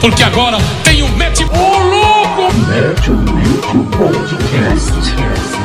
porque agora tem o Mete. Ô, louco! Mete o louco podcast.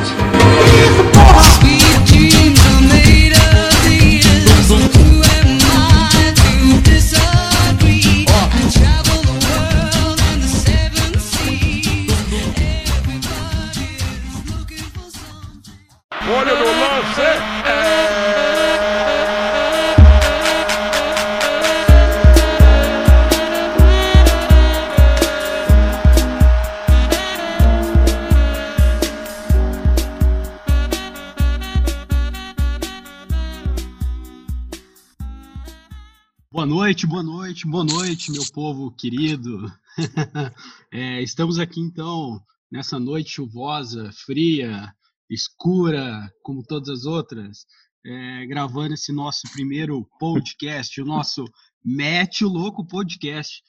Boa noite, meu povo querido. É, estamos aqui então nessa noite chuvosa, fria, escura, como todas as outras, é, gravando esse nosso primeiro podcast, o nosso Mete o Louco Podcast.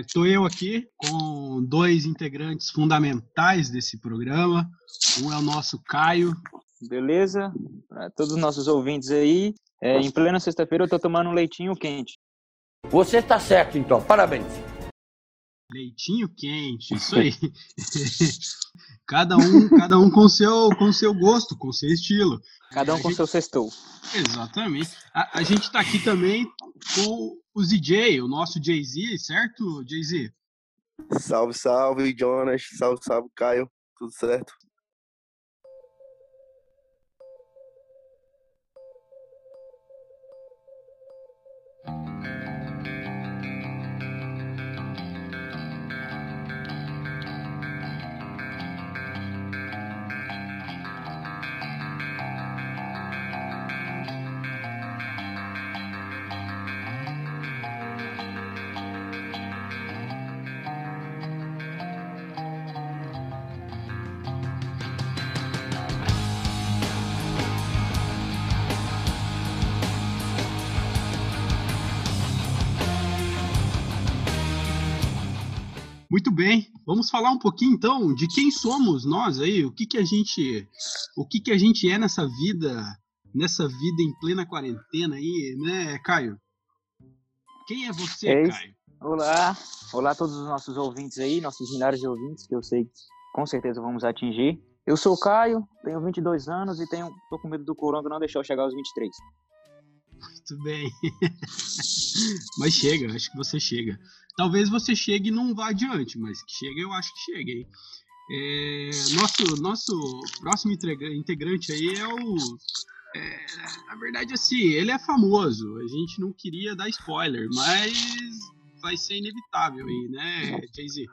Estou eu aqui com dois integrantes fundamentais desse programa. Um é o nosso Caio. Beleza? Para todos os nossos ouvintes aí, é, em plena sexta-feira eu tô tomando um leitinho quente. Você está certo, então. Parabéns. Leitinho quente, isso aí. cada um, cada um com seu, com seu gosto, com seu estilo. Cada um A com gente- seu sextou. Exatamente. A, a gente está aqui também com o ZJ, o nosso Jay-Z, certo, Jay-Z? Salve, salve, Jonas. Salve, salve, Caio. Tudo certo? Muito bem. Vamos falar um pouquinho então de quem somos nós aí, o que que a gente, o que que a gente é nessa vida, nessa vida em plena quarentena aí, né, Caio? Quem é você, É isso. Caio? Olá, olá a todos os nossos ouvintes aí, nossos milhares de ouvintes que eu sei que com certeza vamos atingir. Eu sou o Caio, tenho 22 anos e tenho, tô com medo do coronga não deixar eu chegar aos 23. Muito bem. mas chega, acho que você chega. Talvez você chegue e não vá adiante, mas que chega, eu acho que chega, hein? É, nosso, nosso próximo integra- integrante aí é o. é, na verdade, assim, ele é famoso. A gente não queria dar spoiler, mas vai ser inevitável aí, né, Jay-Z?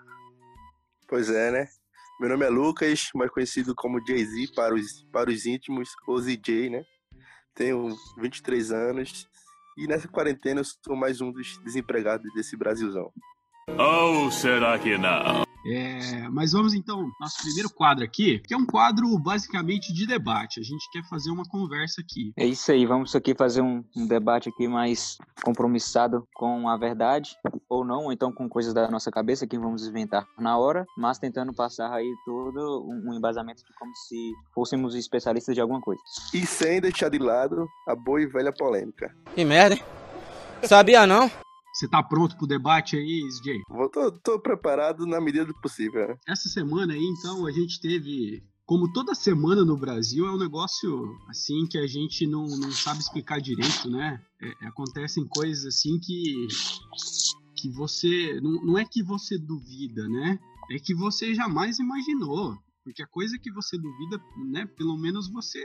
Pois é, né? Meu nome é Lucas, mais conhecido como Jay-Z para os, para os íntimos, ou ZJ, né? Tenho 23 anos e nessa quarentena eu sou mais um dos desempregados desse Brasilzão. Ou será que não? É, mas vamos então, nosso primeiro quadro aqui, que é um quadro basicamente de debate. A gente quer fazer uma conversa aqui. É isso aí, vamos aqui fazer um, um debate aqui mais compromissado com a verdade, ou não, ou então com coisas da nossa cabeça que vamos inventar na hora, mas tentando passar aí todo um, um embasamento de como se fôssemos especialistas de alguma coisa. E sem deixar de lado a boa e velha polêmica. Que merda, hein? Sabia não? Você tá pronto pro debate aí, SJ? Vou, tô, tô preparado na medida do possível, né? Essa semana aí, então, a gente teve. Como toda semana no Brasil, é um negócio assim que a gente não, não sabe explicar direito, né? É- acontecem coisas assim que. que você. Não, não é que você duvida, né? É que você jamais imaginou. Porque a coisa que você duvida, né? Pelo menos você.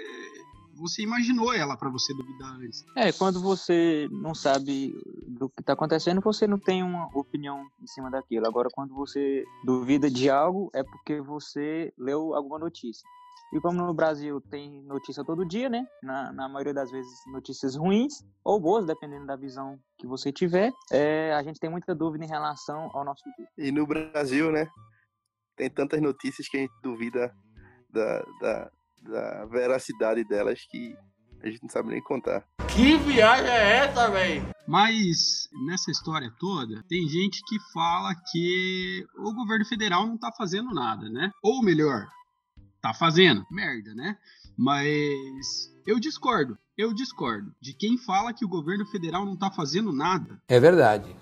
Você imaginou ela pra você duvidar antes. É, quando você não sabe do que está acontecendo, você não tem uma opinião em cima daquilo. Agora, quando você duvida de algo, é porque você leu alguma notícia. E como no Brasil tem notícia todo dia, né? Na, na maioria das vezes notícias ruins ou boas, dependendo da visão que você tiver, é, a gente tem muita dúvida em relação ao nosso dia. E no Brasil, né? Tem tantas notícias que a gente duvida da, da, da veracidade delas que a gente não sabe nem contar. Que viagem é essa, velho? Mas nessa história toda, tem gente que fala que o governo federal não tá fazendo nada, né? Ou melhor, tá fazendo. Merda, né? Mas eu discordo. Eu discordo de quem fala que o governo federal não tá fazendo nada. É verdade.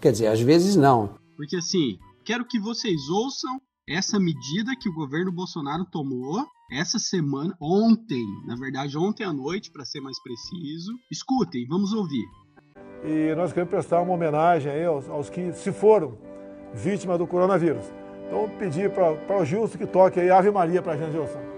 Quer dizer, às vezes não. Porque assim, quero que vocês ouçam essa medida que o governo Bolsonaro tomou essa semana, ontem, na verdade, ontem à noite, para ser mais preciso. Escutem, vamos ouvir. E nós queremos prestar uma homenagem aí aos, aos que se foram vítimas do coronavírus. Então, pedir para o Gilson que toque aí Ave Maria para a gente, Gilson.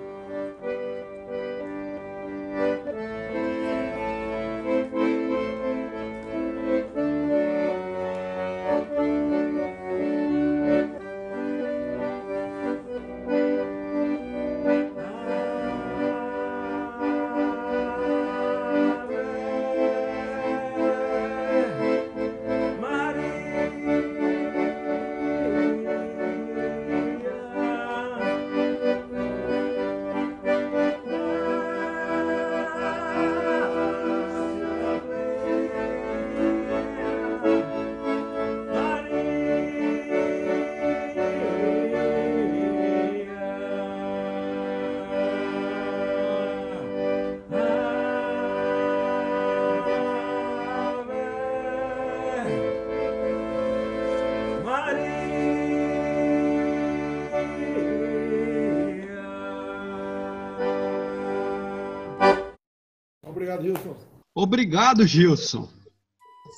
Obrigado, Gilson. Obrigado, Gilson.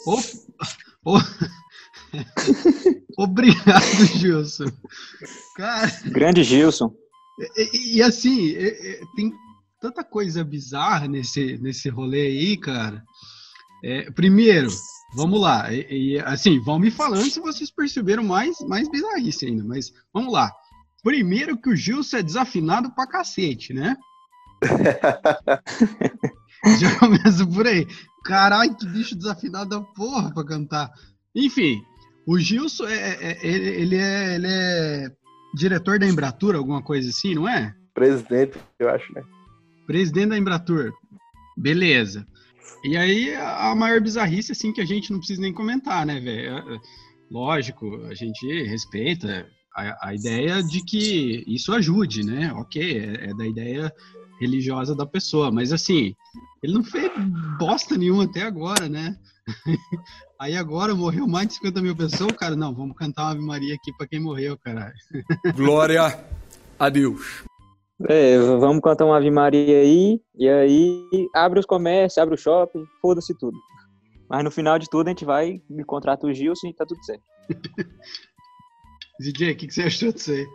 O... O... Obrigado, Gilson. Cara... Grande Gilson. E, e assim, tem tanta coisa bizarra nesse, nesse rolê aí, cara. É, primeiro, vamos lá. E, e, assim, vão me falando se vocês perceberam mais, mais bizarrice ainda, mas vamos lá. Primeiro que o Gilson é desafinado pra cacete, né? Já começa por aí. Caralho, que bicho desafinado da porra pra cantar. Enfim, o Gilson, é, é, é ele, é, ele é diretor da Embratur, alguma coisa assim, não é? Presidente, eu acho, né? Presidente da Embratur. Beleza. E aí, a maior bizarrice, assim, que a gente não precisa nem comentar, né, velho? É, é, lógico, a gente respeita a, a, ideia de que isso ajude, né? Ok, é, é da ideia religiosa da pessoa, mas assim, ele não fez bosta nenhuma até agora, né? Aí agora morreu mais de 50 mil pessoas, cara. Não, vamos cantar uma Ave Maria aqui pra quem morreu, caralho. Glória a Deus. É, vamos cantar uma Ave Maria aí, e aí abre os comércios, abre o shopping, foda-se tudo. Mas no final de tudo a gente vai e contrata o Gilson e tá tudo certo. DJ, o que, que você achou disso aí?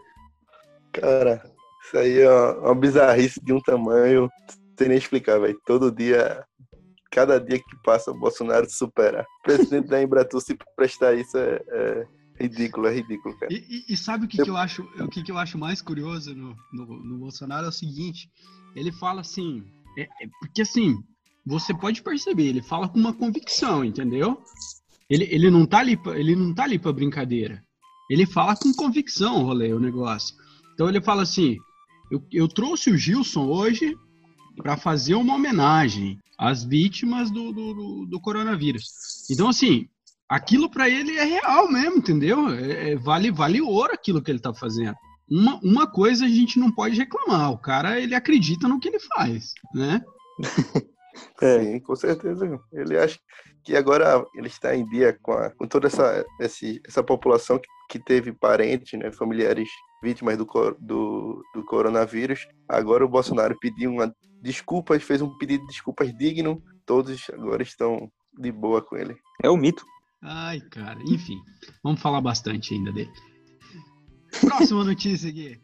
Cara, isso aí é uma, bizarrice de um tamanho sei nem explicar, velho. Todo dia, cada dia que passa, o Bolsonaro supera. O presidente da Embratur se prestar isso é, é, ridículo, é ridículo, cara. E, e, e sabe o que, eu... que eu acho? O que, que eu acho mais curioso no, no, no Bolsonaro é o seguinte: ele fala assim, é, é, porque assim, você pode perceber, ele fala com uma convicção, entendeu? Ele, ele não tá ali, ele não tá ali para brincadeira. Ele fala com convicção, rolê, o negócio. Então ele fala assim: eu, eu trouxe o Gilson hoje para fazer uma homenagem às vítimas do, do, do coronavírus. Então, assim, aquilo para ele é real mesmo, entendeu? É, é, vale, vale ouro aquilo que ele está fazendo. Uma, uma coisa a gente não pode reclamar, o cara ele acredita no que ele faz, né? É. Sim, com certeza. Ele acha que agora ele está em dia com, a, com toda essa, essa população que, que teve parentes, né, familiares vítimas do, do, do coronavírus. Agora o Bolsonaro pediu uma desculpas, fez um pedido de desculpas digno. Todos agora estão de boa com ele. É o mito. Ai, cara, enfim, vamos falar bastante ainda dele. Próxima notícia aqui.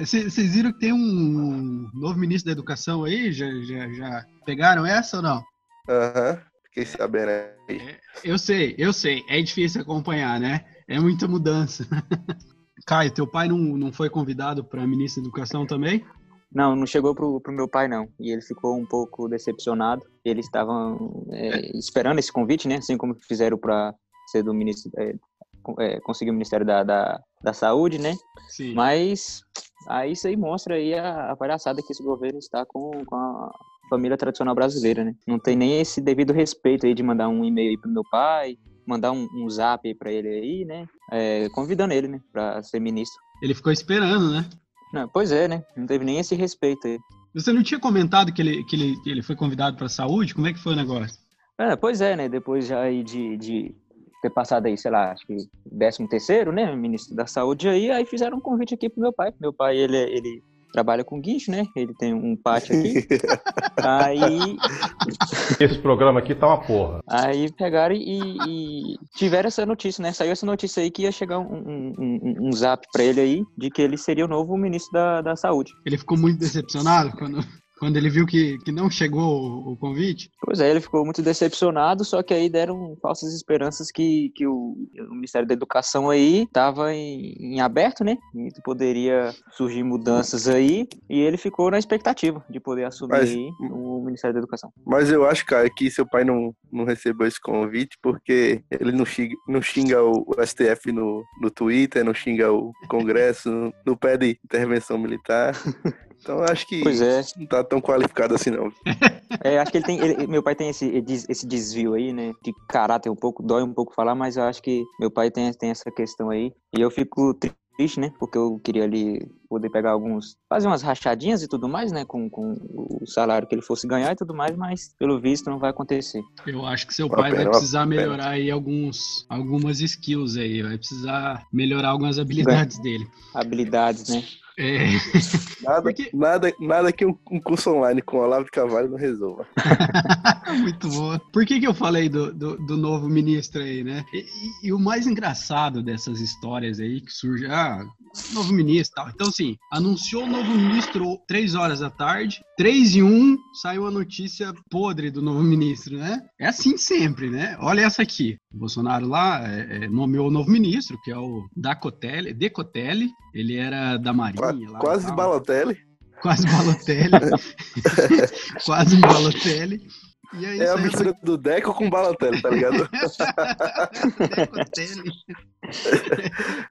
Vocês é, viram que tem um novo ministro da Educação aí? Já, já, já pegaram essa ou não? Aham, uhum, fiquei sabendo aí. É, eu sei, eu sei. É difícil acompanhar, né? É muita mudança. Caio, teu pai não, não foi convidado para ministro da Educação também? Não, não chegou pro, pro meu pai, não. E ele ficou um pouco decepcionado. Eles estavam é, esperando esse convite, né? Assim como fizeram para ser do ministro, é, é, conseguir o Ministério da, da, da Saúde, né? Sim. Mas aí isso aí mostra aí a, a palhaçada que esse governo está com, com a família tradicional brasileira, né? Não tem nem esse devido respeito aí de mandar um e-mail pro meu pai, mandar um, um zap aí pra ele aí, né? É, convidando ele, né? Pra ser ministro. Ele ficou esperando, né? Não, pois é, né? Não teve nem esse respeito aí. Você não tinha comentado que ele, que ele, que ele foi convidado para saúde? Como é que foi o negócio? É, pois é, né? Depois já aí de, de ter passado aí, sei lá, acho que 13 terceiro, né, ministro da saúde aí, aí fizeram um convite aqui pro meu pai. Meu pai, ele, ele trabalha com guincho, né? Ele tem um pátio aqui. aí. Esse programa aqui tá uma porra. Aí pegaram e, e tiveram essa notícia, né? Saiu essa notícia aí que ia chegar um, um, um, um zap pra ele aí de que ele seria o novo ministro da, da saúde. Ele ficou muito decepcionado quando, quando ele viu que, que não chegou o, o, convite? Pois é, ele ficou muito decepcionado, só que aí deram falsas esperanças que, que o, o Ministério da Educação aí estava em, em, aberto, né? E poderia surgir mudanças aí, e ele ficou na expectativa de poder assumir mas, aí o Ministério da Educação. Mas eu acho, cara, que seu pai não, não recebeu esse convite porque ele não xinga, não xinga o, o STF no, no Twitter, não xinga o Congresso, não, não pede intervenção militar. Então acho que pois é. não tá tão qualificado assim, não. É, acho que ele tem. Ele, meu pai tem esse, esse desvio aí, né? De caráter um pouco, dói um pouco falar, mas eu acho que meu pai tem, tem essa questão aí. E eu fico triste, né? Porque eu queria ali poder pegar alguns. fazer umas rachadinhas e tudo mais, né? Com, com o salário que ele fosse ganhar e tudo mais, mas pelo visto não vai acontecer. Eu acho que seu pai vai precisar melhorar aí alguns, algumas skills aí. Vai precisar melhorar algumas habilidades dele. Habilidades, né? É. Nada, Porque... nada, nada que um, curso online com Olavo de Carvalho não resolva. Muito boa. Por que, que eu falei do, do, do novo ministro aí, né? E, e, e, o mais engraçado dessas histórias aí que surge, ah, novo ministro tal. Então, assim, anunciou o novo ministro três horas da tarde, três e um, saiu a notícia podre do novo ministro, né? É assim sempre, né? Olha essa aqui. O Bolsonaro lá é, é, nomeou o novo ministro, que é o Dacotelli, Decotelli. Ele era da Marinha. Lá, quase Balotelli. Quase Balotelli. quase Balotelli. Aí, é a mistura do Deco com Balotelli, tá ligado?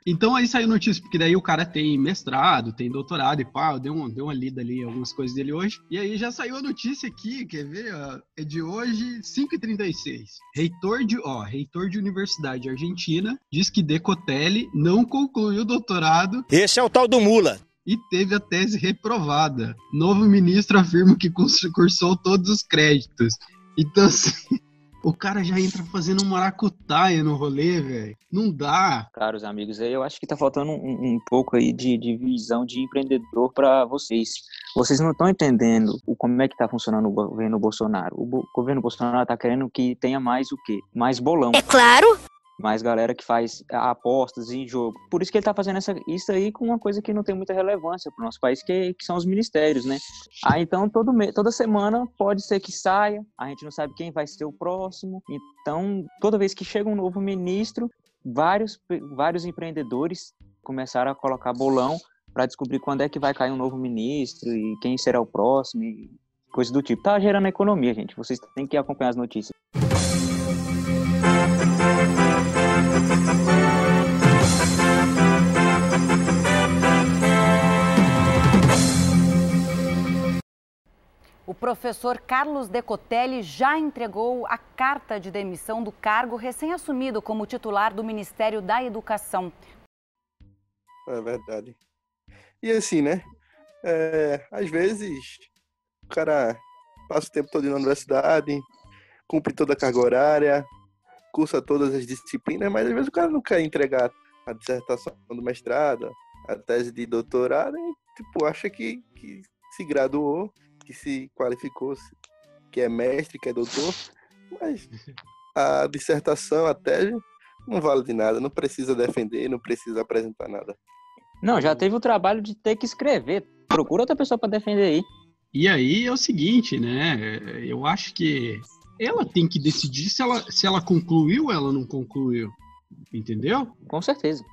então aí saiu notícia, porque daí o cara tem mestrado, tem doutorado e pá, eu dei, um, dei uma lida ali, algumas coisas dele hoje. E aí já saiu a notícia aqui, quer ver? É de hoje, 5h36. Reitor de, ó, reitor de universidade argentina diz que Decotelli não concluiu o doutorado. Esse é o tal do Mula e teve a tese reprovada. Novo ministro afirma que cursou todos os créditos. Então, assim, o cara já entra fazendo um maracutaia no rolê, velho. Não dá. Caros amigos, eu acho que tá faltando um, um pouco aí de, de visão de empreendedor para vocês. Vocês não estão entendendo o, como é que tá funcionando o governo Bolsonaro. O bo governo Bolsonaro tá querendo que tenha mais o quê? Mais bolão. É claro! Mais galera que faz apostas em jogo. Por isso que ele está fazendo essa, isso aí com uma coisa que não tem muita relevância para o nosso país, que, que, são os ministérios, né? Então todo toda semana pode ser que saia, a gente não sabe quem vai ser o próximo. Então, toda vez que chega um novo ministro, vários, vários empreendedores começaram a colocar bolão para descobrir quando é que vai cair um novo ministro e quem será o próximo e coisa do tipo. Tá gerando economia, gente. Vocês têm que acompanhar as notícias. O professor Carlos Decotelli já entregou a carta de demissão do cargo recém-assumido como titular do Ministério da Educação. É verdade. E assim, né? É, às vezes o cara passa o tempo todo na universidade, cumpre toda a carga horária, cursa todas as disciplinas, mas às vezes o cara não quer entregar a dissertação do mestrado, a tese de doutorado, e tipo, acha que, que se graduou que se qualificou, que é mestre, que é doutor, mas a dissertação, a tese, não vale de nada, não precisa defender, não precisa apresentar nada. Não, já teve o trabalho de ter que escrever. Procura outra pessoa para defender aí. E aí é o seguinte, né? Eu acho que ela tem que decidir se ela, se ela concluiu ou ela não concluiu. Entendeu? Com certeza.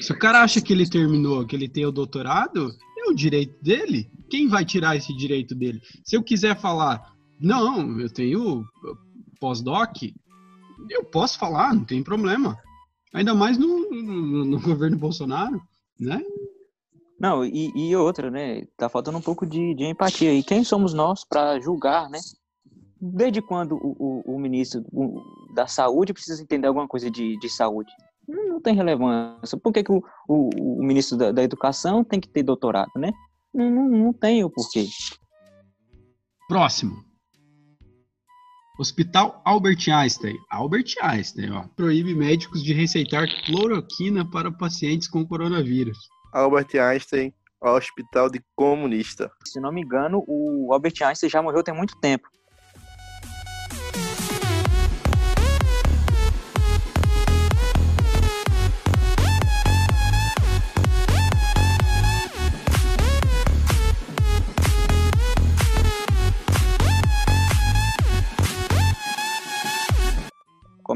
Se o cara acha que ele terminou, que ele tem o doutorado, é o direito dele. Quem vai tirar esse direito dele? Se eu quiser falar, não, eu tenho pós-doc, eu posso falar, não tem problema. Ainda mais no, no, no governo Bolsonaro, né? Não, e, e, outra, né? Tá faltando um pouco de, de empatia. E quem somos nós para julgar, né? Desde quando o, o, o ministro da Saúde precisa entender alguma coisa de, de saúde? Não, tem relevância. Por que, que o, o, o ministro da, da, Educação tem que ter doutorado, né? Não, não, não tem o porquê. Próximo. Hospital Albert Einstein. Albert Einstein, ó. Proíbe médicos de receitar cloroquina para pacientes com coronavírus. Albert Einstein, Hospital de Comunista. Se não me engano, o Albert Einstein já morreu tem muito tempo.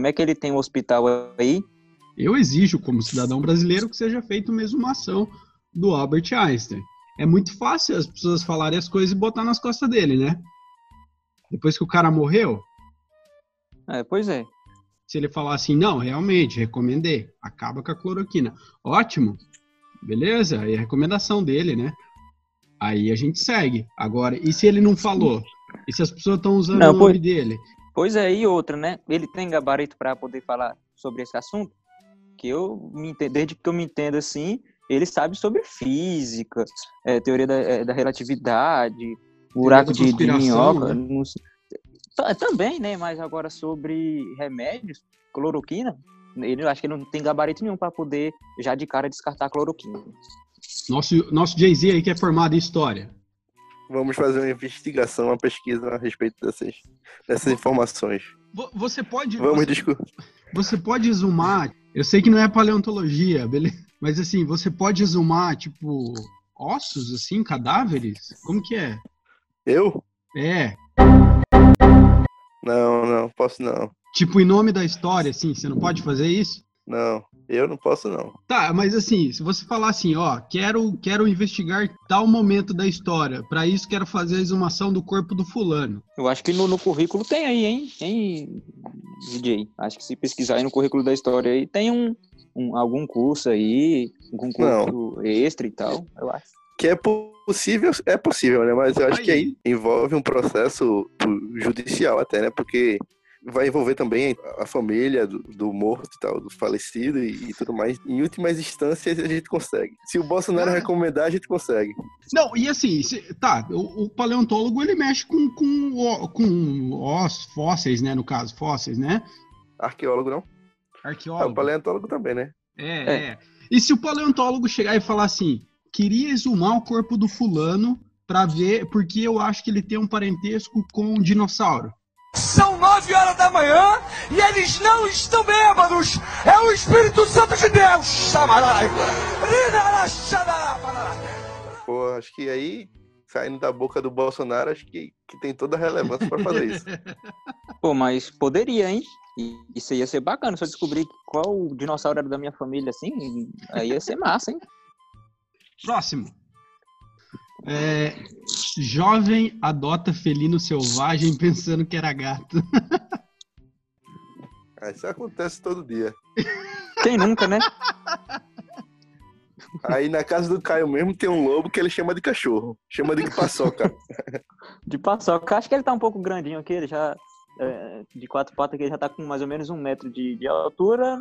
Como é que ele tem um hospital aí? Eu exijo, como cidadão brasileiro, que seja feita mesmo uma ação do Albert Einstein. É muito fácil as pessoas falarem as coisas e botar nas costas dele, né? Depois que o cara morreu. É, pois é. Se ele falar assim, não, realmente, recomendei, acaba com a cloroquina. Ótimo, beleza? É a recomendação dele, né? Aí a gente segue. Agora, e se ele não falou? E se as pessoas estão usando não, o nome pois... dele? Pois é, e outra, né? Ele tem gabarito para poder falar sobre esse assunto? Que eu me entendo, desde que eu me entendo assim, ele sabe sobre física, é, teoria da, é, da, relatividade, buraco de, de minhoca. Né? Também, né? Mas agora sobre remédios, cloroquina, ele acho que ele não tem gabarito nenhum para poder já de cara descartar a cloroquina. Nosso, nosso Jay-Z aí que é formado em história. Vamos fazer uma investigação, uma pesquisa a respeito dessas, dessas informações. Você pode. Vamos você, discutir. Você pode exumar. Eu sei que não é paleontologia, beleza? Mas assim, você pode exumar, tipo, ossos, assim, cadáveres? Como que é? Eu? É. Não, não, posso não. Tipo, em nome da história, assim, você não pode fazer isso? Não. Eu não posso, não. Tá, mas assim, se você falar assim, ó, quero, quero investigar tal momento da história, para isso quero fazer a exumação do corpo do fulano. Eu acho que no, no currículo tem aí, hein, hein, DJ? Acho que se pesquisar aí no currículo da história aí, tem um, um algum curso aí, algum curso não. extra e tal, eu acho. Que é possível, é possível, né? Mas eu acho aí. que aí envolve um processo judicial até, né? Porque vai envolver também a família do, do morto e tal, do falecido e, e, tudo mais. Em últimas instâncias, a gente consegue. Se o Bolsonaro ah. recomendar, a gente consegue. Não, e assim, se, tá, o, o, paleontólogo ele mexe com, com, com ossos, fósseis, né, no caso, fósseis, né? Arqueólogo não? Arqueólogo. É, o paleontólogo também, né? É, é, é. E se o paleontólogo chegar e falar assim, queria exumar o corpo do fulano para ver, porque eu acho que ele tem um parentesco com um dinossauro. São nove horas da manhã e eles não estão bêbados. É o Espírito Santo de Deus. Chamarai. Pô, acho que aí, saindo da boca do Bolsonaro, acho que, que tem toda a relevância para fazer isso. Pô, mas poderia, hein? Isso ia ser bacana se eu descobrir qual dinossauro era da minha família, assim. Aí ia ser massa, hein? Próximo. É, jovem adota felino selvagem pensando que era gato. Ah, isso acontece todo dia. Quem nunca, né? Aí na casa do Caio mesmo tem um lobo que ele chama de cachorro. Chama de paçoca. de paçoca. Acho que ele tá um pouco grandinho aqui, ele já. É, de quatro patas que ele já tá com mais ou menos um metro de, de altura.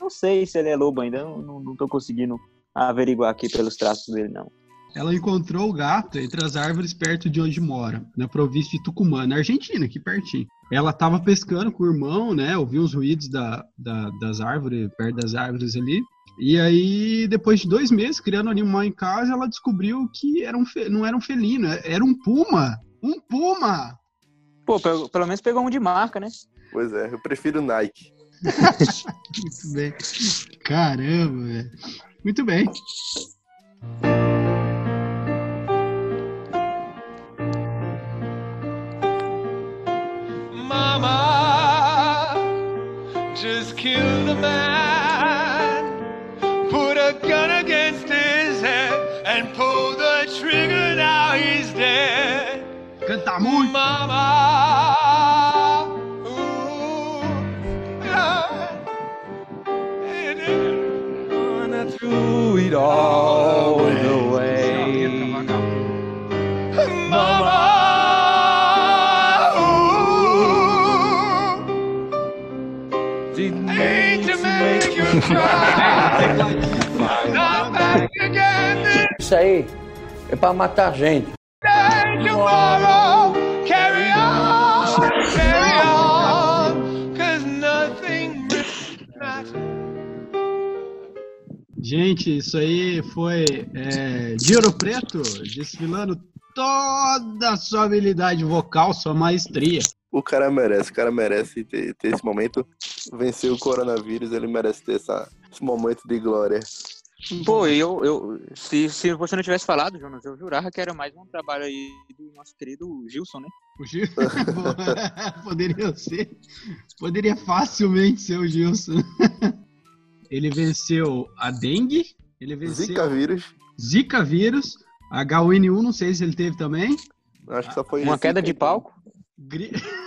Não sei se ele é lobo ainda. Não, não tô conseguindo averiguar aqui pelos traços dele, não ela encontrou o gato entre as árvores perto de onde mora, na província de Tucumã, na Argentina, aqui pertinho. Ela estava pescando com o irmão, né? Ouviu os ruídos da, da, das árvores, perto das árvores ali. E aí, depois de dois meses criando um animal em casa, ela descobriu que era um não era um felino, era um puma. Um puma! Pô, pelo, pelo menos pegou um de marca, né? Pois é, eu prefiro Nike. Muito bem. Caramba, velho. Muito bem. Just the man, put a gun against his head, and pull the trigger. Now he's dead. Canta muito. Mama. through it all Isso aí é pra matar gente. Gente, isso aí foi é, de Ouro Preto desfilando toda a sua habilidade vocal, sua maestria. O cara merece, o cara merece ter, ter esse momento. Vencer o coronavírus, ele merece ter essa, esse momento de glória. Pô, eu, eu se, se você não tivesse falado, Jonas, eu jurava que era mais um trabalho aí do nosso querido Gilson, né? O Gilson poderia ser, poderia facilmente ser o Gilson. Ele venceu a dengue, ele venceu Zika vírus. Zika vírus, H1N1, não sei se ele teve também. Acho que só foi Uma queda de palco. Gri...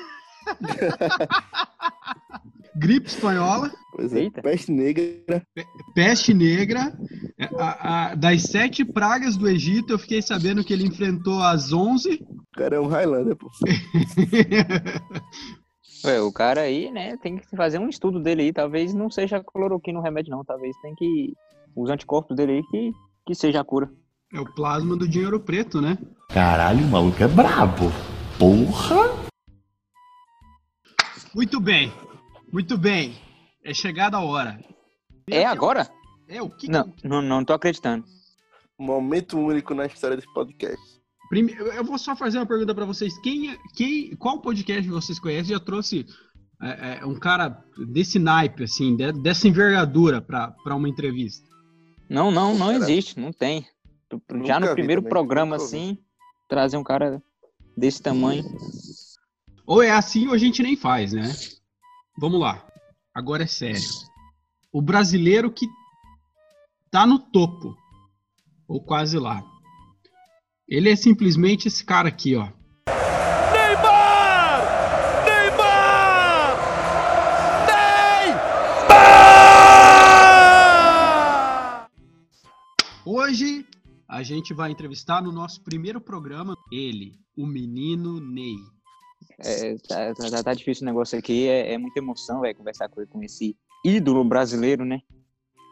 Gripe espanhola, Pois é, Eita. peste negra. peste negra. É, A- a- das sete pragas do Egito, eu fiquei sabendo que ele enfrentou as onze. O cara é um Highlander, pô. Ué, o cara aí, né, tem que fazer um estudo dele aí. Talvez não seja cloroquina o remédio, não. Talvez tem que. Os anticorpos dele aí que, que seja a cura. É o plasma do dinheiro preto, né? Caralho, o maluco é brabo. Porra! Muito bem, muito bem. É chegada a hora. É agora? É o que? Não, não, não tô acreditando. Momento único na história desse podcast. Prime- Eu vou só fazer uma pergunta pra vocês. Quem, é- quem, qual podcast vocês conhecem já trouxe é, é, um cara desse naipe, assim, de- dessa envergadura pra pra uma entrevista? Não, não, não Cara, existe, não tem. Já no primeiro também, programa, assim, trazer um cara desse tamanho. Ou é assim ou a gente nem faz, né? Vamos lá. Agora é sério. O brasileiro que tá no topo, ou quase lá, ele é simplesmente esse cara aqui, ó. Neymar! Neymar! Neymar! Hoje a gente vai entrevistar no nosso primeiro programa ele, o menino Ney. É, tá, tá- tá difícil o negócio aqui, é, é muita emoção, velho, conversar com, com esse ídolo brasileiro, né?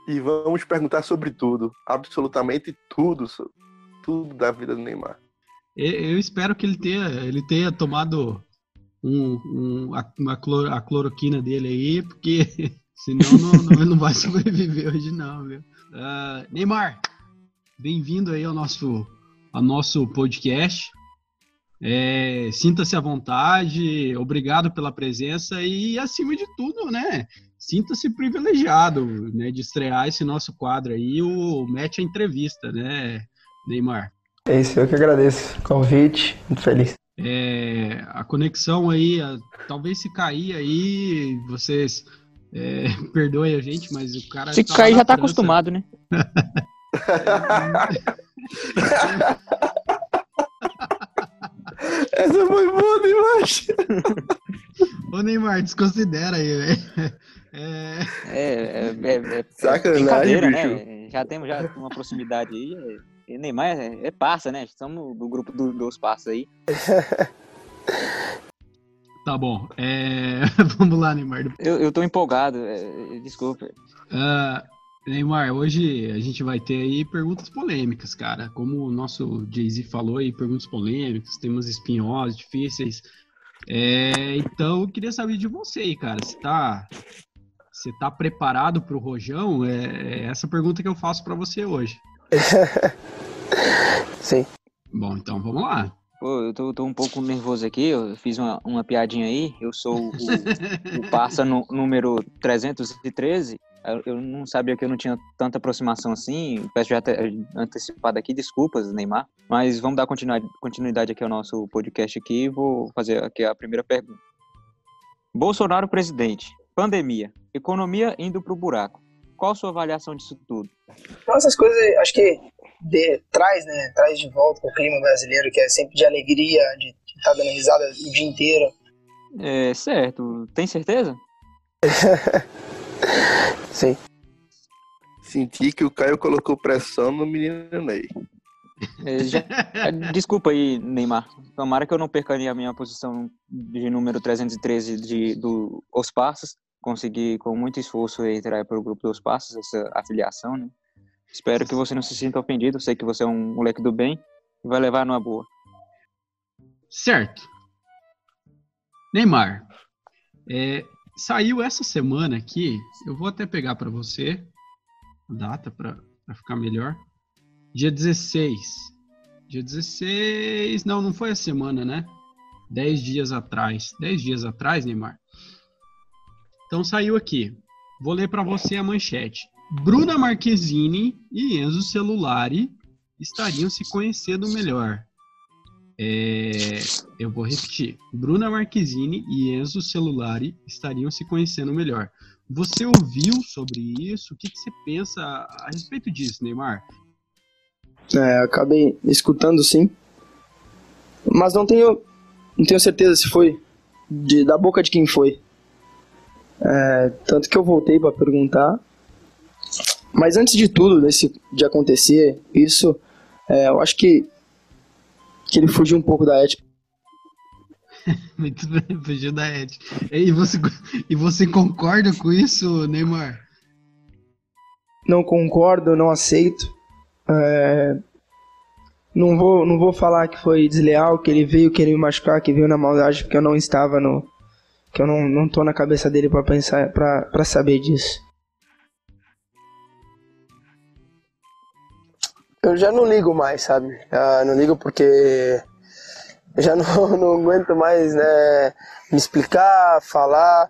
E vamos perguntar sobre tudo. Absolutamente tudo. Tudo da vida do Neymar. Eu espero que ele tenha, ele tenha tomado um, um- a, uma cloro- a cloroquina dele aí, porque senão não, não- ele não vai sobreviver hoje não, viu? Ah, Neymar, bem-vindo aí ao nosso, ao nosso podcast. É, Sinta-se à vontade, obrigado pela presença e, acima de tudo, né? Sinta-se privilegiado né, de estrear esse nosso quadro aí, o Mete a Entrevista, né, Neymar? É isso, eu que agradeço o convite, muito feliz. É, a conexão aí, a- talvez se cair aí, vocês é, perdoem a gente, mas o cara. Se cair já tá França. acostumado, né? demais. Ô Neymar, desconsidera aí, velho. É, É, é, é, é Sacanagem, brincadeira, bicho. né? Já temos já uma proximidade aí. é- E Neymar é, é parça, né? Estamos do grupo do- dos parças aí. tá bom. é, vamos lá, Neymar. Eu, eu tô empolgado, é, desculpa. Ah, Neymar, hoje a gente vai ter aí perguntas polêmicas, cara. Como o nosso Jay-Z falou aí, perguntas polêmicas, temas espinhosos, difíceis. É, então, eu queria saber de você aí, cara. Você tá, você tá preparado pro Rojão? É, é essa pergunta que eu faço pra você hoje. Sim. Bom, então vamos lá. Pô, eu tô, tô um pouco nervoso aqui, eu fiz uma, uma piadinha aí. Eu sou o, o parça no, número 313. Eu, eu não sabia que eu não tinha tanta aproximação assim. Peço já te- antecipado aqui, desculpas, Neymar. Mas vamos dar continuidade, continuidade aqui ao nosso podcast aqui. Vou fazer aqui a primeira pergunta. Bolsonaro presidente, pandemia, economia indo pro buraco. Qual a sua avaliação disso tudo? Então, essas coisas, acho que de- traz, né? Traz de volta o clima brasileiro, que é sempre de alegria, de estar dando risada o dia inteiro. É, certo, tem certeza? Sim. Senti que o Caio colocou pressão no menino Ney. É, já- Desculpa aí, Neymar. Tomara que eu não perca a minha posição de número 313 de, do Os Passos. Consegui, com muito esforço, entrar para o grupo dos Passos, essa afiliação, né? Espero que você não se sinta ofendido. Sei que você é um moleque do bem e vai levar numa boa. Certo. Neymar, é, saiu essa semana aqui, eu vou até pegar para você a data para ficar melhor. Dia 16. Dia 16. Não, não foi a semana, né? 10 dias atrás. 10 dias atrás, Neymar. Então saiu aqui. Vou ler para você a manchete. Bruna Marquezine e Enzo Celulari estariam se conhecendo melhor. É, eu vou repetir. Bruna Marquezine e Enzo Celulari estariam se conhecendo melhor. Você ouviu sobre isso? O que, que você pensa a respeito disso, Neymar? É, acabei escutando sim. Mas não tenho, não tenho certeza se foi de, da boca de quem foi. É, tanto que eu voltei para perguntar. Mas antes de tudo, desse, de acontecer isso, é, eu acho que que ele fugiu um pouco da ética. Muito bem, fugiu da ética. E você, e você concorda com isso, Neymar? Não concordo, não aceito. É... Não, vou, não vou falar que foi desleal, que ele veio querer me machucar, que veio na maldade, porque eu não estava no. que eu não, não tô na cabeça dele para pensar, para saber disso. Eu já não ligo mais, sabe? Já não ligo porque eu já não, não aguento mais, né? Me explicar, falar.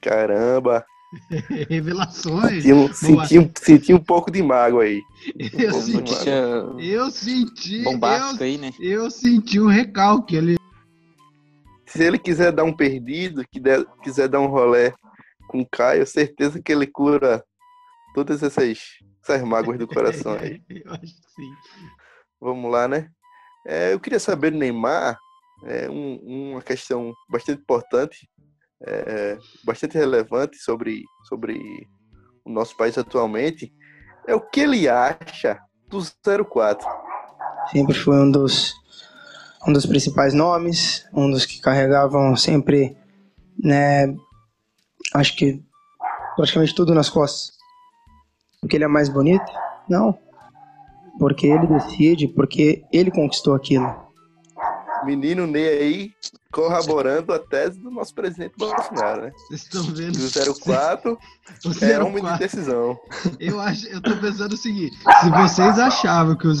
Caramba! Revelações! Senti um, senti, um, senti um pouco de mágoa aí. Eu um senti, eu senti. Bombástico eu, aí, né? Eu senti um recalque ali. Se ele quiser dar um perdido, que der, quiser dar um rolé com o Caio, certeza que ele cura todas essas essas mágoas do coração aí. Eu acho que sim. Vamos lá, né? É, eu queria saber do Neymar é, um, uma questão bastante importante, é, bastante relevante sobre, sobre o nosso país atualmente. É o que ele acha do 04. Sempre foi um dos, um dos principais nomes, um dos que carregavam sempre, né, acho que praticamente tudo nas costas. Porque ele é mais bonito? Não. Porque ele decide, porque ele conquistou aquilo. Menino Ney aí corroborando a tese do nosso presidente Bolsonaro, né? Vocês estão vendo? O 04 O é homem 04. de decisão. Eu acho, eu tô pensando o seguinte: se vocês achavam que o 01,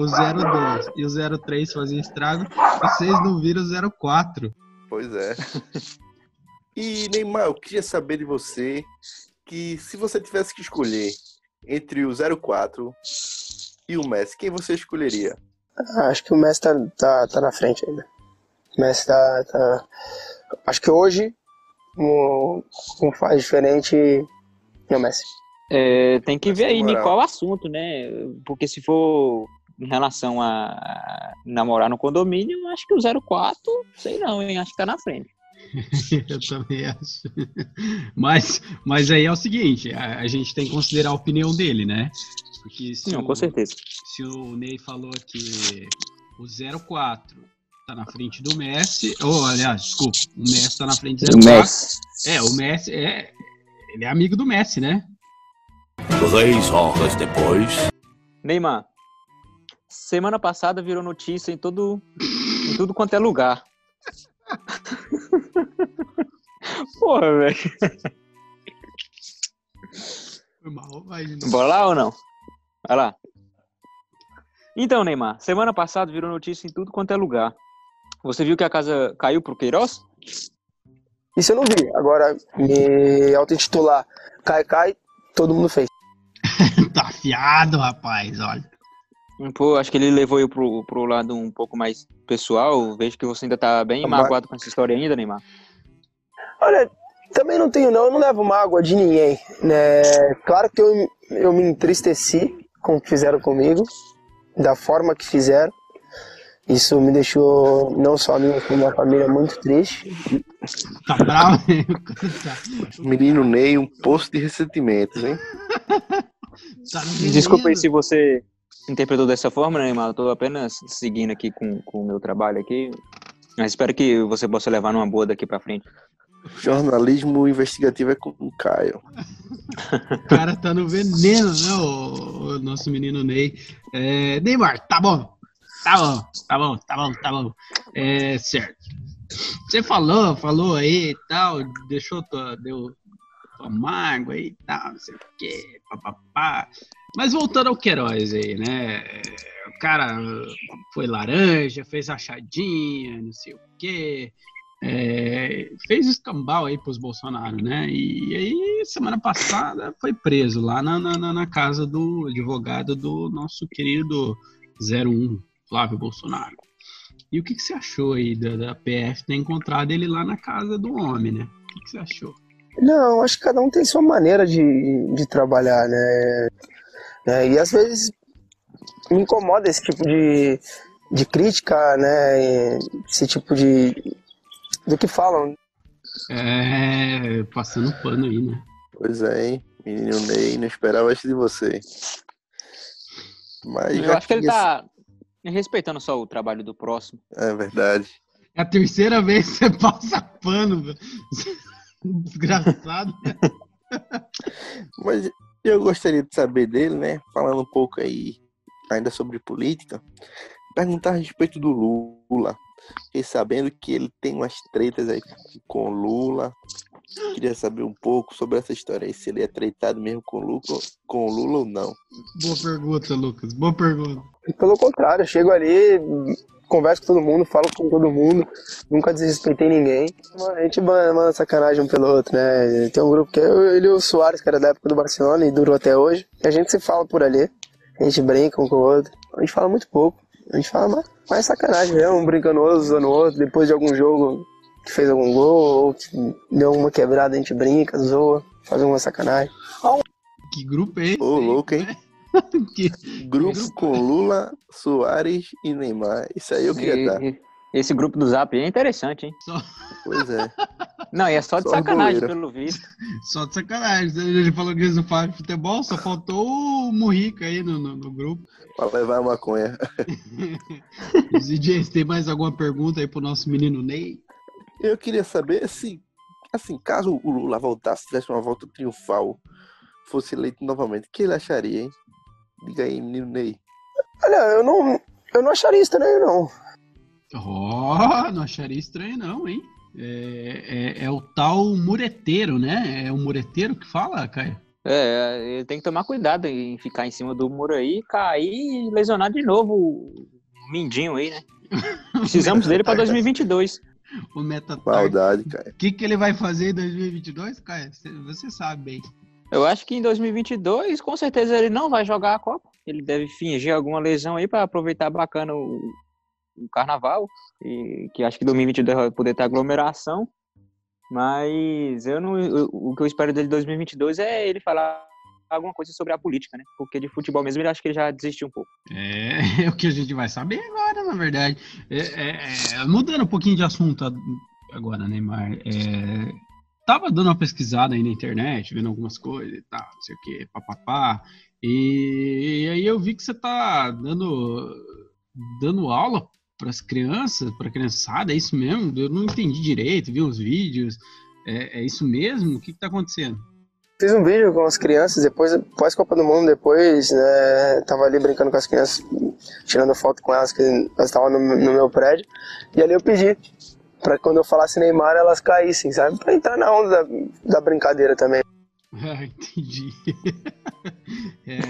o 02 e o 03 faziam estrago, vocês não viram o 04. Pois é. E Neymar, eu queria saber de você que se você tivesse que escolher entre o 04 e o Messi, quem você escolheria? Ah, Acho que o Messi tá, tá, tá na frente ainda. O Messi tá, tá- Acho que hoje um, um faz diferente é o Messi. É, tem que ver aí em moral. qual assunto, né? Porque se for em relação a namorar no condomínio, acho que o 04, sei não, hein? Acho que tá na frente. eu também acho. Mas, mas aí é o seguinte: a, a gente tem que considerar a opinião dele, né? Porque se Não, o, com certeza. Se o Ney falou que o 04 tá na frente do Messi, ou aliás, desculpa, o Messi tá na frente do O 04. Messi. É, o Messi é. Ele é amigo do Messi, né? Três horas depois. Neymar, semana passada virou notícia em todo, em tudo quanto é lugar. Porra, velho. Foi mal, vai. Bora lá ou não? Vai lá. Então, Neymar, semana passada virou notícia em tudo quanto é lugar. Você viu que a casa caiu pro Queiroz? Isso eu não vi. Agora, me auto-intitular cai, cai, todo mundo fez. tá afiado, rapaz, olha. Pô, acho que ele levou eu pro, pro lado um pouco mais pessoal. Vejo que você ainda tá bem Mas- magoado com essa história ainda, Neymar. Olha, também não tenho não, eu não levo mágoa de ninguém. Né? Claro que eu, eu me entristeci com o que fizeram comigo, da forma que fizeram. Isso me deixou, não só a mim, mas como a família, muito triste. Tá bravo, Menino Ney, um poço de ressentimentos, hein? tá Desculpa aí se você interpretou dessa forma, né, Neymar. Tô apenas seguindo aqui com, com o meu trabalho aqui. Mas espero que você possa levar numa boa daqui pra frente. Jornalismo investigativo é com o Caio. O cara tá no veneno, né, o, o nosso menino Ney. É, Neymar, tá bom. Tá bom, tá bom, tá bom, tá bom. É, certo. Você falou, falou aí e tal, deixou tua, deu com a mágoa e tal, não sei o quê, papapá. Mas voltando ao Queiroz aí, né? O cara foi laranja, fez achadinha, não sei o quê. É, fez escambau aí pros Bolsonaro, né? E aí, semana passada, foi preso lá na, na, na casa do advogado do nosso querido 01, Flávio Bolsonaro. E o que, que você achou aí da, da PF ter encontrado ele lá na casa do homem, né? O que, que você achou? Não, acho que cada um tem sua maneira de, de trabalhar, né? É, e às vezes me incomoda esse tipo de, de crítica, né? Esse tipo de. do que falam. É, passando pano aí, né? Pois é, hein? Menino Ney, não esperava isso de você. Mas Eu acho que ele tá respeitando só o trabalho do próximo. É verdade. É a terceira vez que você passa pano, velho. Desgraçado. Mas eu gostaria de saber dele, né? Falando um pouco aí ainda sobre política, perguntar a respeito do Lula. Fiquei sabendo que ele tem umas tretas aí com o Lula. Queria saber um pouco sobre essa história aí, se ele é tretado mesmo com o Lula, com o Lula ou não. Boa pergunta, Lucas. Boa pergunta. Pelo contrário, eu chego ali, converso com todo mundo, falo com todo mundo, nunca desrespeitei ninguém. Mano, a gente manda, manda sacanagem um pelo outro, né? Tem um grupo que é ele e o Soares, que era da época do Barcelona e durou até hoje. E a gente se fala por ali, a gente brinca um com o outro. A gente fala muito pouco, a gente fala mais, mais sacanagem mesmo, um brincando o outro, usando o outro, depois de algum jogo que fez algum gol, ou que deu uma quebrada, a gente brinca, zoa, faz uma sacanagem. Que grupo é esse? Ô, louco, hein? Que- Grupo com Lula, Soares e Neymar. Isso aí eu queria E- estar. e- Esse grupo do Zap é interessante, hein? Pois é. Não, e é só de Só sacanagem, pelo visto. Só de sacanagem. Ele falou que eles não de futebol, só faltou o Murrica aí no, no, no grupo. Pra levar a maconha. Os DJs, tem mais alguma pergunta aí pro nosso menino Ney? Eu queria saber se, assim, caso o Lula voltasse, tivesse uma volta triunfal, fosse eleito novamente, o que ele acharia, hein? Diga aí, menino Ney. Olha, eu não, eu não acharia estranho, não. Ó, não acharia estranho não, hein? É, é, é o tal mureteiro, né? É o mureteiro que fala, Caio? É, ele tem que tomar cuidado em ficar em cima do muro aí, cair e lesionar de novo o Mindinho aí, né? Precisamos dele pra 2022. O Metatark. Maldade, cara. O que, que ele vai fazer em 2022, Caio? Você- Você sabe bem. Eu acho que em 2022, com certeza, ele não vai jogar a Copa. Ele deve fingir alguma lesão aí para aproveitar bacana o, o carnaval. E que acho que 2022 vai poder ter aglomeração. Mas eu não, eu- o que eu espero dele em 2022 é ele falar alguma coisa sobre a política, né? Porque de futebol mesmo, ele acho que ele já desistiu um pouco. É, é o que a gente vai saber agora, na verdade. É, é, é, mudando um pouquinho de assunto agora, Neymar. É, tava dando uma pesquisada aí na internet, vendo algumas coisas e tal, não sei o que, papapá. E, aí eu vi que você tá dando, dando aula para as crianças, para a criançada, é isso mesmo? Eu não entendi direito, vi uns vídeos. É, é isso mesmo? O que, que tá acontecendo? Fiz um vídeo com as crianças, depois, pós Copa do Mundo, depois, né, tava ali brincando com as crianças, tirando foto com elas, que elas estavam no, no meu prédio, e ali eu pedi pra quando eu falasse Neymar, elas caíssem, sabe? Pra entrar na onda da, da brincadeira também. Ah, entendi. É.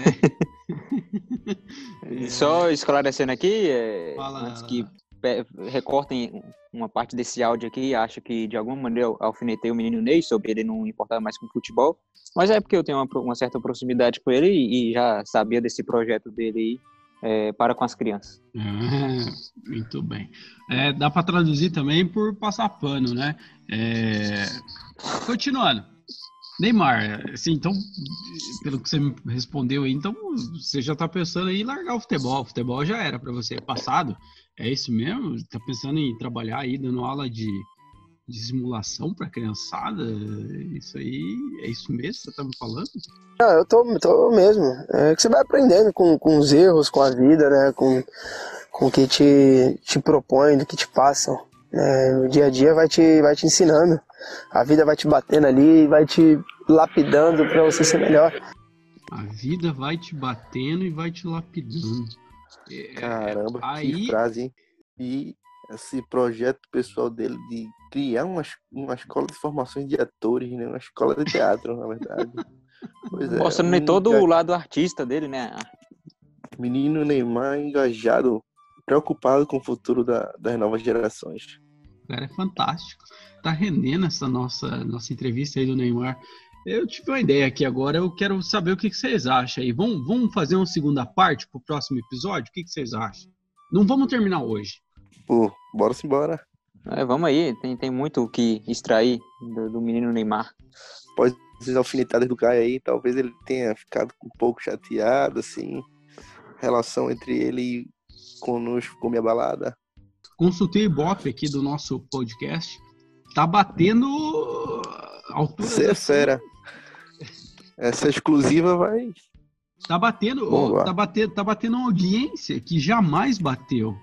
E Só esclarecendo aqui, é, Fala. antes que pe- recortem uma parte desse áudio aqui, acho que de alguma maneira eu alfinetei o menino Ney sobre ele não importar mais com futebol, mas é porque eu tenho uma, uma certa proximidade com ele e, e já sabia desse projeto dele aí é, para com as crianças. Muito bem. É, dá para traduzir também por passar pano, né? É, Continuando. Neymar, assim, então, pelo que você me respondeu aí, então você já tá pensando em largar o futebol. O futebol já era para você passado. É isso mesmo? Tá pensando em trabalhar aí, dando aula de, de simulação para criançada? Isso aí, é isso mesmo que você tá me falando? Não, eu tô, tô mesmo. É que você vai aprendendo com, com os erros, com a vida, né? Com, com o que te, te propõe, do que te passam. né? o dia a dia vai te, vai te ensinando. A vida vai te batendo ali, vai te lapidando pra você ser melhor. A vida vai te batendo e vai te lapidando. É, Caramba, aí- que frase, hein? E esse projeto pessoal dele de criar uma, uma escola de formações de atores, né? Uma escola de teatro, na verdade. Pois é, Mostrando um todo enga- o lado artista dele, né? Menino Neymar engajado, preocupado com o futuro da- das novas gerações. O cara é fantástico. Tá rendendo essa nossa, nossa entrevista aí do Neymar. Eu tive uma ideia aqui agora, eu quero saber o que, que vocês acham aí. Vamos, vamos fazer uma segunda parte pro próximo episódio? O que, que vocês acham? Não vamos terminar hoje. Pô, bora se embora. É, vamos aí, tem, tem muito o que extrair do, do menino Neymar. Após as alfinetadas do Caio aí, talvez ele tenha ficado um pouco chateado, assim. Relação entre ele e conosco ficou meio abalada. Consultei o Ibope aqui do nosso podcast. Tá batendo a altura. Você é fera. Essa exclusiva vai. Tá batendo, Boa. tá batendo, tá batendo uma audiência que jamais bateu.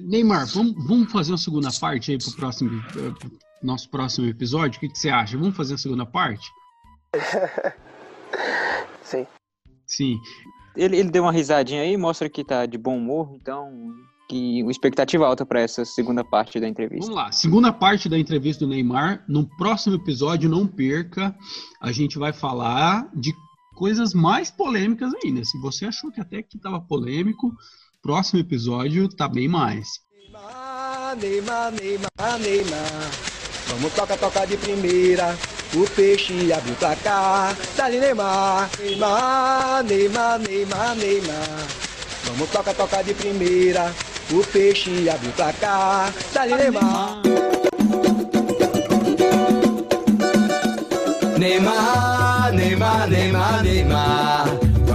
Neymar, vamos, vamos fazer uma segunda parte aí pro próximo, eh, pro nosso próximo episódio? O que, que você acha? Vamos fazer a segunda parte? Sim. Sim. Ele, ele deu uma risadinha aí, mostra que tá de bom humor, então que uma expectativa alta para essa segunda parte da entrevista. Vamos lá, segunda parte da entrevista do Neymar. No próximo episódio, não perca, a gente vai falar de coisas mais polêmicas ainda. Se você achou que até que estava polêmico, próximo episódio tá bem mais. Neymar, Neymar, Neymar. Vamos toca, toca de primeira. O peixe abre o placar. Dali Neymar, Neymar, Neymar, Neymar, Neymar. Vamos toca, toca de primeira. O peixe abre o placar. Dali Neymar. Neymar, Neymar, Neymar, Neymar.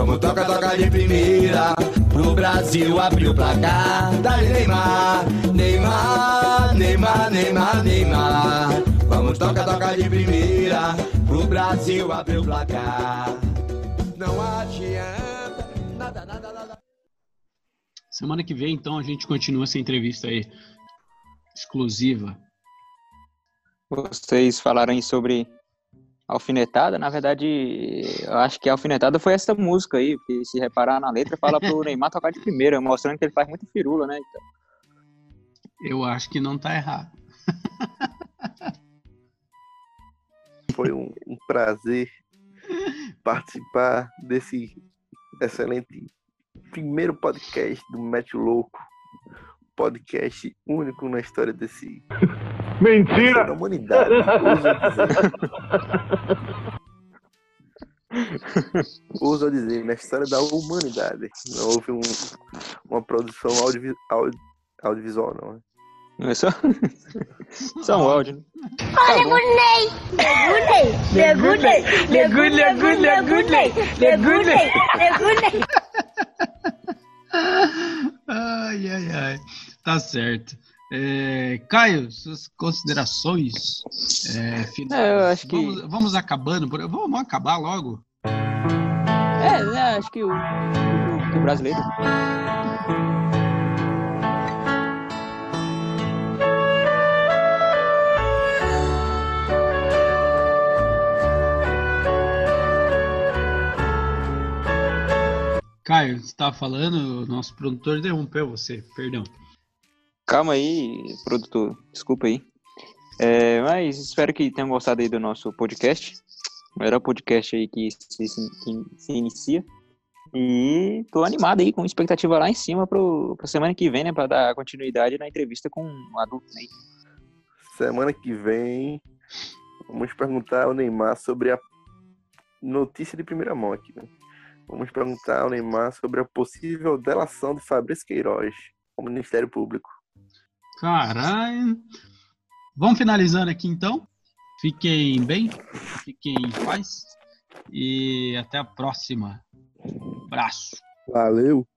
Vamos toca, toca de primeira. Pro Brasil abrir o placar. Dali Neymar, Neymar, Neymar, Neymar, Neymar. Vamos toca, toca de primeira. Pro Brasil abrir o placar. Não adianta. Nada, nada, nada. Semana que vem, então, a gente continua essa entrevista aí. Exclusiva. Vocês falaram aí sobre alfinetada, na verdade, eu acho que a alfinetada foi essa música aí, porque se reparar na letra, fala pro Neymar tocar de primeira, mostrando que ele faz muito firula, né? Então, Eu acho que não tá errado. Foi um, um prazer participar desse excelente primeiro podcast do o Louco. Podcast único na história desse. Mentira! Da humanidade. Ouso a dizer, na história da humanidade. Não houve um, uma produção audiovi- audi- audiovisual, não. né? não é só, só um áudio. né? Day! The good day! The good day! Ai, ai, ai. Tá certo. É, Caio, suas considerações é, finais. É, que- Vamos, vamos acabando. por- Vamos acabar logo. É, né, acho que o, o, o brasileiro. Caio, você estava falando, o nosso produtor interrompeu você, perdão. Calma aí, produtor, desculpa aí. É, mas espero que tenham gostado aí do nosso podcast. O melhor podcast aí que se, que se inicia. E tô animado aí, com expectativa lá em cima pro, pra semana que vem, né? Pra dar continuidade na entrevista com um adulto aí. Semana que vem, vamos perguntar ao Neymar sobre a notícia de primeira mão aqui. Né? Vamos perguntar ao Neymar sobre a possível delação de Fabrício Queiroz ao Ministério Público. Caralho. Vamos finalizando aqui então. Fiquem bem, fiquem em paz e até a próxima. Abraço. Valeu!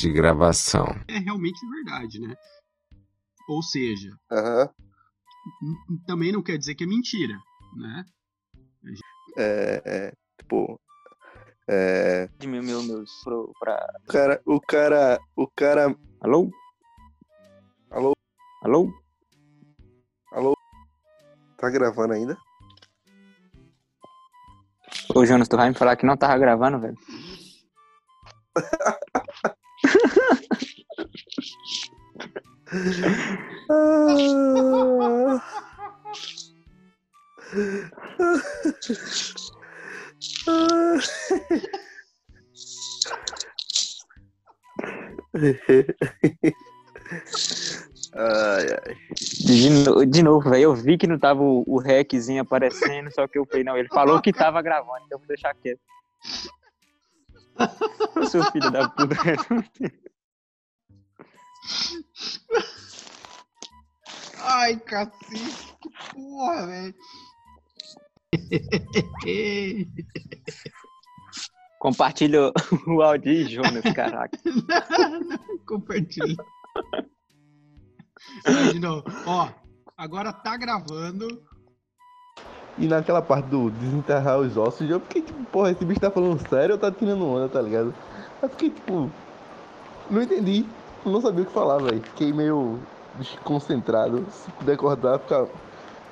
De gravação. é realmente verdade, né? Ou seja, n- também não quer dizer que é mentira, né? É, é, tipo, é, De mil, mil, meus pro, pra. o cara, o cara, o cara. Alô? Alô? Alô? Alô? Tá gravando ainda? Ô, Jonas, tu vai me falar que não tava gravando, velho? ai, ai. De, de novo, velho, eu vi que não tava o, o reczinho aparecendo, só que eu falei, não, ele falou que tava gravando, então vou deixar quieto. Ô, Seu filho da puta. Ai, cacete, que porra, velho. Compartilha o áudio aí, Jonas, caraca. Compartilha. Vai de novo. Ó, agora tá gravando. E naquela parte do desenterrar os ossos, eu fiquei tipo, porra, esse bicho tá falando sério ou tá tirando onda, tá ligado? Eu fiquei tipo. Não entendi. Não sabia o que falar, velho. Fiquei meio desconcentrado. Se puder cortar, fica.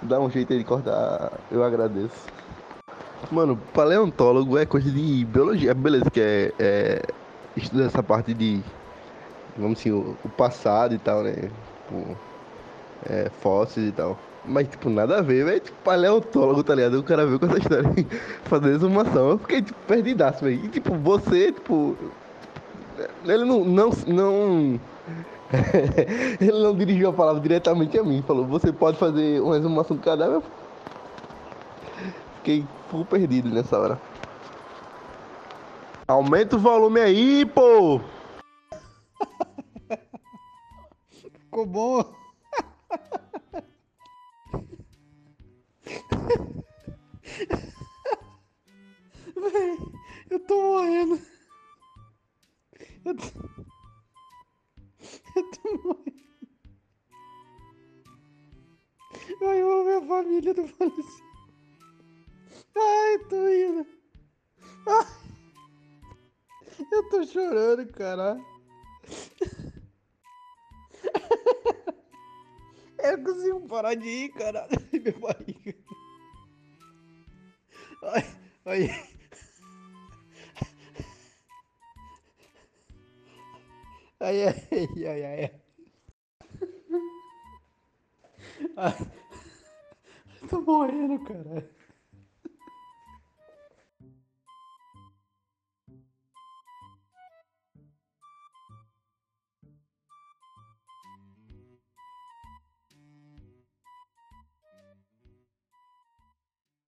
Dá um jeito aí de cortar, eu agradeço. Mano, paleontólogo é coisa de biologia. Beleza, que é, é estuda essa parte de. Vamos assim, o, o passado e tal, né? Tipo, é, fósseis e tal. Mas, tipo, nada a ver, velho. Tipo, paleontólogo, tá ligado? O cara veio com essa história fazer exumação. Eu fiquei, tipo, perdidaço, velho. E, tipo, você, tipo. Ele não. Não. não... ele não dirigiu a palavra diretamente a mim. Falou, você pode fazer uma exumação do cadáver. Fiquei full perdido nessa hora. Aumenta o volume aí, pô! Ficou bom. Caralho. Eu consigo parar de ir, caralho. Minha barriga. Ai, ai. Ai, ai, ai, ai, ai. Tô morrendo, cara.